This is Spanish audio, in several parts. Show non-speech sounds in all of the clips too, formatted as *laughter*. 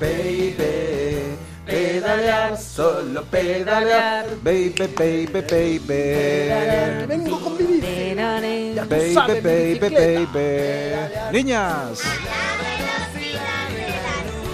baby. Pedalear, solo pedalear, baby, baby, baby. Vengo con mi bici. Baby, baby, baby. Niñas.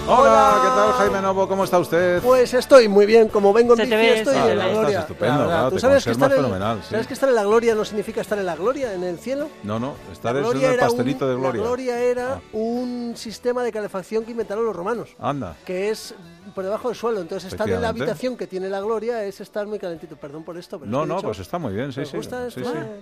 Hola, ¿qué tal Jaime Novo? ¿Cómo está usted? Pues estoy muy bien, como vengo en bici estoy se en la gloria. Estás estupendo, claro, ¿Tú te sabes que, conservas estar en, fenomenal, sí. ¿Sabes que estar en la gloria no significa estar en la gloria, en el cielo? No, no, estar en gloria el era pastelito un- de gloria. La gloria era Ah. un sistema de calefacción que inventaron los romanos, Anda. que es por debajo del suelo. Entonces, estar en la habitación que tiene la gloria es estar muy calentito. Perdón por esto, pero No, es que he no, dicho- pues está muy bien, sí, ¿Me sí. gusta sí, esto? sí. Eh,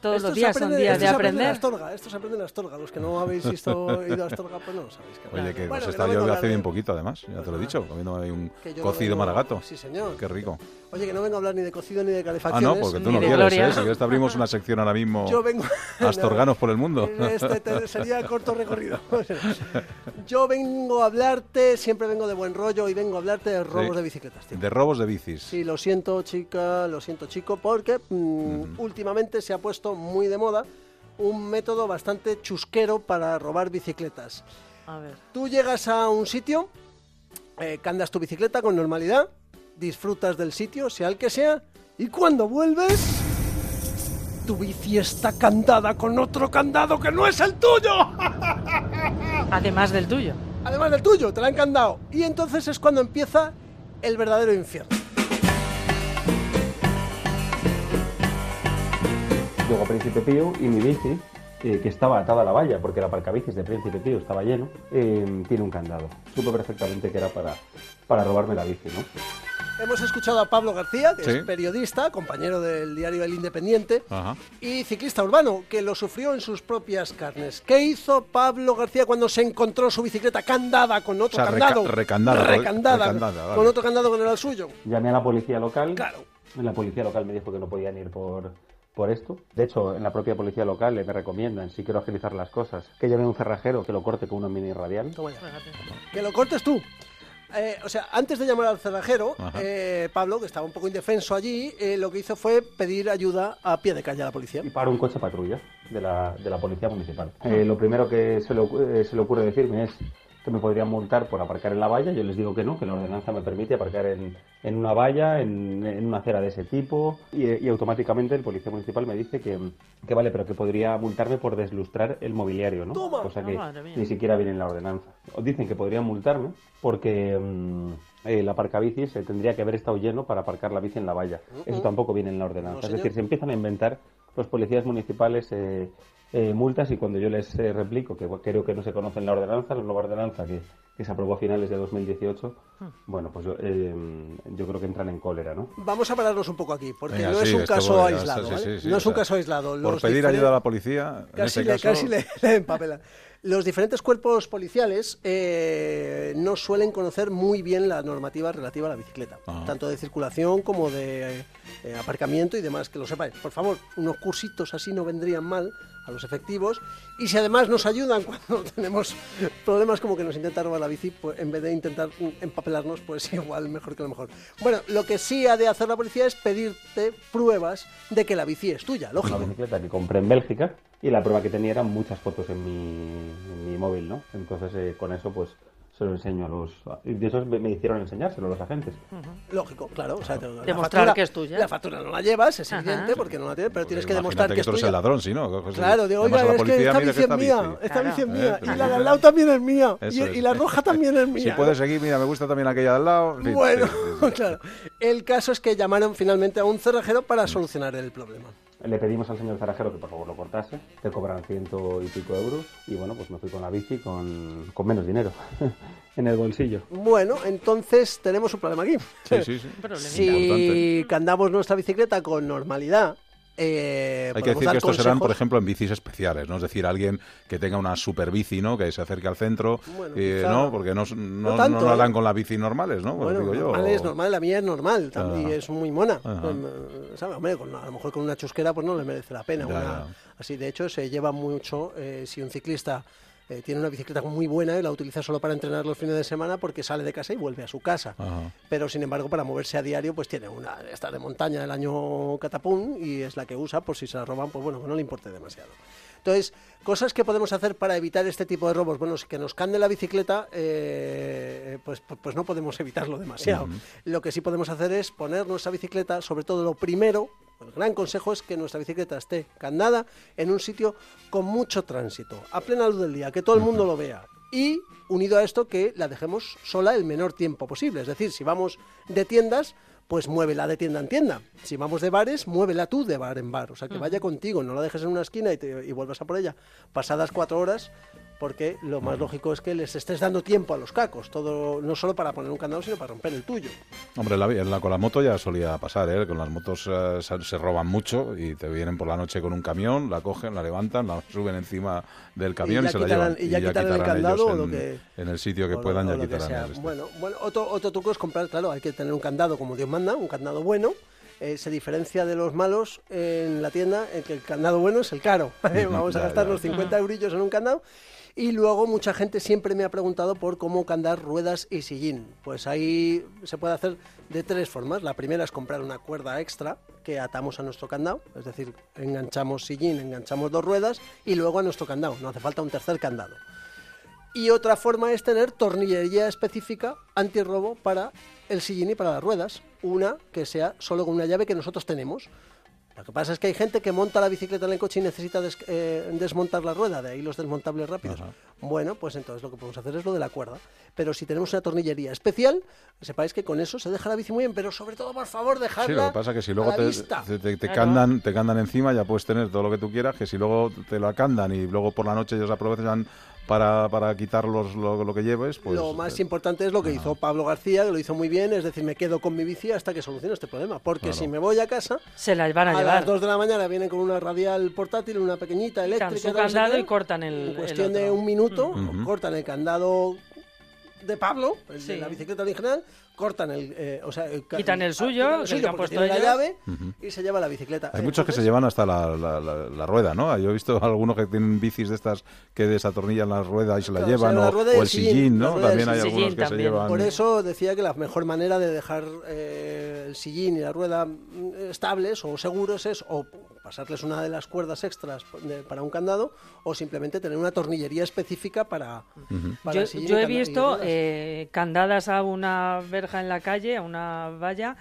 Todos esto los se días aprende- son días de aprender. Astorga, esto se aprende en Astorga. Los que no habéis visto, *laughs* ido a Astorga, pues no lo sabéis. claro. Oye, que Bueno, nos está yo hace bien poquito, además, ya Pues te lo he dicho, comiendo ahí un no cocido vengo- maragato. Sí, señor. Qué rico. Oye, que no vengo a hablar ni de cocido ni de Ah, calefacciones. no, porque tú no quieres, gloria. ¿eh? Si quieres abrimos una sección ahora mismo, Yo vengo... *laughs* Astorganos por el mundo. *laughs* Este te- sería corto recorrido. Yo vengo a hablarte, siempre vengo de buen rollo y vengo a hablarte de robos Sí. de bicicletas, tío. De robos de bicis. Sí, lo siento, chica, lo siento, chico, porque mm, últimamente se ha puesto muy de moda un método bastante chusquero para robar bicicletas. A ver. Tú llegas a un sitio, eh, candas tu bicicleta con normalidad, disfrutas del sitio, sea el que sea, y cuando vuelves, tu bici está candada con otro candado que no es el tuyo. *laughs* Además del tuyo. Además del tuyo, te la han candado. Y entonces es cuando empieza el verdadero infierno. Príncipe Pío y mi bici, eh, que estaba atada a la valla, porque el aparcabicis de Príncipe Pío estaba lleno, eh, tiene un candado. Supe perfectamente que era para, para robarme la bici, ¿no? Hemos escuchado a Pablo García, que Sí. es periodista, compañero del diario El Independiente, Ajá. y ciclista urbano, que lo sufrió en sus propias carnes. ¿Qué hizo Pablo García cuando se encontró su bicicleta candada con otro O sea, reca- candado? recandada, Recandada, recandada, vale. con otro candado que no era el suyo. Llamé a la policía local. Claro. La policía local me dijo que no podían ir por, por esto. De hecho, en la propia policía local me recomiendan, si quiero agilizar las cosas, que llame a un cerrajero que lo corte con una mini radial. Que lo cortes tú. Eh, o sea, antes de llamar al cerrajero, eh, Pablo, que estaba un poco indefenso allí, eh, lo que hizo fue pedir ayuda a pie de calle a la policía. y paro un coche patrulla de la, de la policía municipal. Eh, lo primero que se le, se le ocurre decirme es que me podrían multar por aparcar en la valla. Yo les digo que no, que la ordenanza me permite aparcar en, en una valla, en, en una acera de ese tipo. Y, y automáticamente el policía municipal me dice que, que vale, pero que podría multarme por deslustrar el mobiliario, ¿no? Toma. Cosa Ah, que mía. ni siquiera viene en la ordenanza. Dicen que podrían multarme porque mm, el aparcabicis eh, tendría que haber estado lleno para aparcar la bici en la valla. Eso tampoco viene en la ordenanza. No, es decir, se empiezan a inventar los policías municipales eh, eh, multas y cuando yo les eh, replico que creo que no se conoce en la ordenanza, la nueva ordenanza que, que se aprobó a finales de 2018, bueno, pues yo, eh, yo creo que entran en cólera, ¿no? Vamos a pararnos un poco aquí, porque Venga, no sí, es un caso voy aislado. sí, ¿vale? sí, sí, no es un sea, caso aislado. Por Los pedir ayuda a la policía, en Casi, le, caso... casi le, *laughs* le empapelan. Los diferentes cuerpos policiales eh, no suelen conocer muy bien la normativa relativa a la bicicleta, Ajá. tanto de circulación como de eh, aparcamiento y demás, que lo sepáis. Por favor, unos cursitos así no vendrían mal a los efectivos y si además nos ayudan *laughs* cuando tenemos problemas como que nos intenta robar la bici, pues en vez de intentar empapelarnos, pues *laughs* igual mejor que lo mejor. Bueno, lo que sí ha de hacer la policía es pedirte pruebas de que la bici es tuya, Una lógico. bicicleta que compré en Bélgica y la prueba que tenía eran muchas fotos en mi, en mi móvil, ¿no? Entonces eh, con eso pues se lo enseño a los... Y de eso me me hicieron enseñárselo a los agentes. Lógico, claro. O sea, te- la Demostrar factura- que es tuya. La factura no la llevas, es Ajá. evidente, porque no la tienes, pero tienes que demostrar que, es tú eres tuya. el ladrón, si no. Claro, digo, oiga, es que esta bici es mía, esta bici es Claro. mía, Eh, y la de al lado también es mía, y, es. la roja también es mía. Si puedes seguir, mira, me gusta también aquella de al lado. Bueno, sí, sí, sí. *laughs* claro. El caso es que llamaron finalmente a un cerrajero para solucionar el problema. Le pedimos al señor Zarajero que por favor lo cortase, te cobran ciento y pico euros y bueno, pues me fui con la bici con, con menos dinero *laughs* en el bolsillo. Bueno, entonces tenemos un problema aquí. Sí, sí, sí. *laughs* Si candamos nuestra bicicleta con normalidad, eh, Hay que decir que estos serán, por ejemplo, en bicis especiales, ¿no? Es decir, alguien que tenga una super bici, ¿no? Que se acerque al centro, Bueno, eh, ¿no? Porque no, no, no, tanto, harán ¿eh? con las bicis normales, ¿no? Pues Bueno, digo yo. es normal, la mía es normal también, Ajá. y es muy mona. Con, eh, ¿sabe? Hombre, con- a lo mejor con una chusquera pues no le merece la pena. Ya, una- ya. Así, de hecho, se lleva mucho eh, si un ciclista eh, tiene una bicicleta muy buena y la utiliza solo para entrenar los fines de semana porque sale de casa y vuelve a su casa. Ajá. Pero, sin embargo, para moverse a diario, pues tiene una esta de montaña del año Catapún y es la que usa por si se la roban, pues bueno, no le importe demasiado. Entonces, cosas que podemos hacer para evitar este tipo de robos. Bueno, si que nos cande la bicicleta, eh, pues, pues no podemos evitarlo demasiado. Lo que sí podemos hacer es poner nuestra bicicleta, sobre todo lo primero, el gran consejo es que nuestra bicicleta esté candada en un sitio con mucho tránsito, a plena luz del día, que todo el mundo lo vea. Y unido a esto, que la dejemos sola el menor tiempo posible. Es decir, si vamos de tiendas, pues muévela de tienda en tienda. Si vamos de bares, muévela tú de bar en bar. O sea, que vaya contigo, no la dejes en una esquina y, te, y vuelvas a por ella. Pasadas cuatro horas, porque lo más lógico es que les estés dando tiempo a los cacos, todo no solo para poner un candado, sino para romper el tuyo. Hombre, la, la, con la moto ya solía pasar, ¿eh? con las motos eh, se, se, roban mucho y te vienen por la noche con un camión, la cogen, la levantan, la suben encima del camión y, y se la llevan. Y ya, y ya quitarán, el candado o lo que, en el sitio que puedan, ya quitarán. Este. Bueno, bueno otro, otro truco es comprar, claro, hay que tener un candado como Dios manda, un candado bueno. Eh, se diferencia de los malos en la tienda en que el candado bueno es el caro. *laughs* *laughs* Vamos a gastar los 50 eurillos en un candado y luego mucha gente siempre me ha preguntado por cómo candar ruedas y sillín. Pues ahí se puede hacer de tres formas. La primera es comprar una cuerda extra que atamos a nuestro candado, es decir, enganchamos sillín, enganchamos dos ruedas y luego a nuestro candado. No hace falta un tercer candado. Y otra forma es tener tornillería específica antirrobo para el sillín y para las ruedas. Una que sea solo con una llave que nosotros tenemos. Lo que pasa es que hay gente que monta la bicicleta en el coche y necesita des, eh, desmontar la rueda, de ahí los desmontables rápidos. Ajá. Bueno, pues entonces lo que podemos hacer es lo de la cuerda. Pero si tenemos una tornillería especial, sepáis que con eso se deja la bici muy bien, pero sobre todo, por favor, dejarla Sí, lo que pasa es que si luego te, te, te, te, candan, te candan encima, ya puedes tener todo lo que tú quieras, que si luego te la candan y luego por la noche ellos aprovechan para, para quitar los, lo, lo, que lleves, pues... Lo más importante es lo que hizo Pablo García, que lo hizo muy bien, es decir, me quedo con mi bici hasta que solucione este problema, porque Claro. si me voy a casa... Se las van a, A llevar. las 2 de la mañana vienen con una radial portátil, una pequeñita eléctrica. su candado y cortan el. En el cuestión de un minuto, cortan el candado de Pablo, el de la bicicleta original, cortan el, eh, o sea, el Quitan el suyo, quitan el que suyo han porque puesto tiene la llave Ujú. y se lleva la bicicleta. Hay muchos que se Entonces, llevan hasta la, la- la- la rueda, ¿no? Yo he visto *laughs* algunos que tienen bicis de estas que desatornillan la rueda y se la Claro, llevan, o sea, la o, rueda y o el sillín, sillín, ¿no? También hay algunos que se también. llevan... Por eso decía que la mejor manera de dejar eh, el sillín y la rueda mm, estables o seguros es o pasarles una de las cuerdas extras de- para un candado o simplemente tener una tornillería específica para, para Yo, el sillín yo he visto eh, candadas a una verja en la calle, a una valla,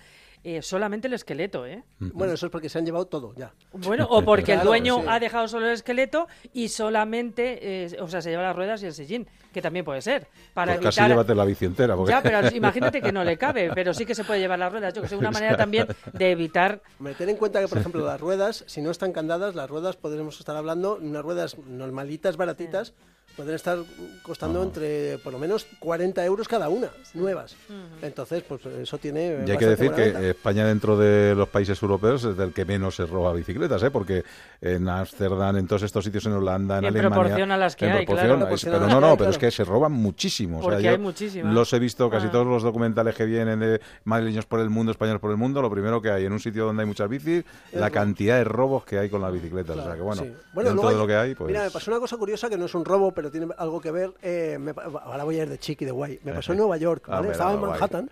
eh, solamente el esqueleto, ¿eh? Bueno, eso es porque se han llevado todo ya. Bueno, o porque el Claro, dueño sí. ha dejado solo el esqueleto y solamente, eh, o sea, se lleva las ruedas y el sillín, que también puede ser. Para Pues casi evitar... llévate la bici entera. Porque... Ya, pero *laughs* imagínate que no le cabe, pero sí que se puede llevar las ruedas. Yo que sé, una manera también de evitar ten en cuenta que, por ejemplo, las ruedas, si no están candadas, las ruedas podremos estar hablando, unas ruedas normalitas, baratitas, pueden estar costando entre por lo menos 40 euros cada una, nuevas. Entonces, pues eso tiene. Y hay que decir que venta. España dentro de los países europeos es del que menos se roba bicicletas, ¿eh? porque en Ámsterdam, en todos estos sitios en Holanda, en En Alemania... proporción a las que en hay, proporción, claro. es- Proporción a pero no, no, pero es que se roban muchísimo. o sea, Porque yo hay muchísimas. Los he visto casi Ah. todos los documentales que vienen de madrileños por el mundo, españoles por el mundo. Lo primero que hay en un sitio donde hay muchas bicis, la cantidad de robos que hay con las bicicletas. o sea que bueno, Sí. dentro luego de lo que hay, pues... Mira, me pasó una cosa curiosa que no es un robo, pero tiene algo que ver. eh, me ahora voy a ir de chiqui, de guay. Me pasó en *laughs* Nueva York, Ah, ¿vale? mira, Estaba en guay. Manhattan.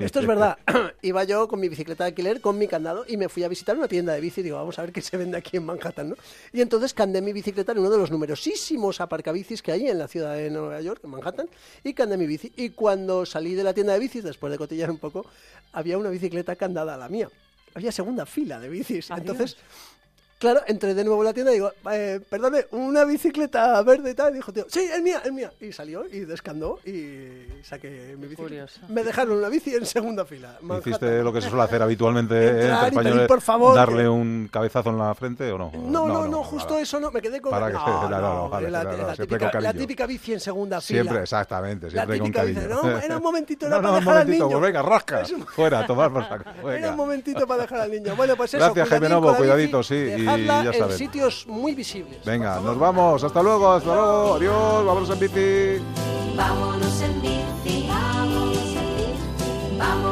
Esto es verdad. *laughs* Iba yo con mi bicicleta de alquiler, con mi candado, y me fui a visitar una tienda de bici. Digo, vamos a ver qué se vende aquí en Manhattan, ¿no? Y entonces candé mi bicicleta en uno de los numerosísimos aparcabicis que hay en la ciudad de Nueva York, en Manhattan, y candé mi bici. Y cuando salí de la tienda de bicis, después de cotillar un poco, había una bicicleta candada a la mía. Había segunda fila de bicis. Adiós. Entonces, Claro, entré de nuevo en la tienda y digo, eh, perdone, una bicicleta verde y tal. Y dijo, tío, sí, es mía, es mía. Y salió y descandó y saqué mi bicicleta. Curioso. Me dejaron una bici en segunda fila. ¿Hiciste lo que se suele hacer habitualmente eh, Entrar entre españoles? por favor, ¿Darle que- un cabezazo en la frente o no? No, no, no, justo nada. eso no, me quedé con Para que no, se- *laughs* no, no, no, vale, la, la siempre típica, con la típica bici en segunda Siempre, fila. exactamente, La siempre con típica bici, cariño. no, era un *laughs* momentito, era no, para no, un dejar al momentito, niño. pues venga, rasca, fuera, tomar por saco. *laughs* Era un momentito para dejar al niño. Bueno, pues eso, Gracias, Jaime Novo, con la cuidadito, sí, y dejadla ya en sitios muy visibles. Venga, nos vamos, hasta luego, hasta luego, adiós, vámonos en bici. Vámonos en bici, vámonos en bici, vámonos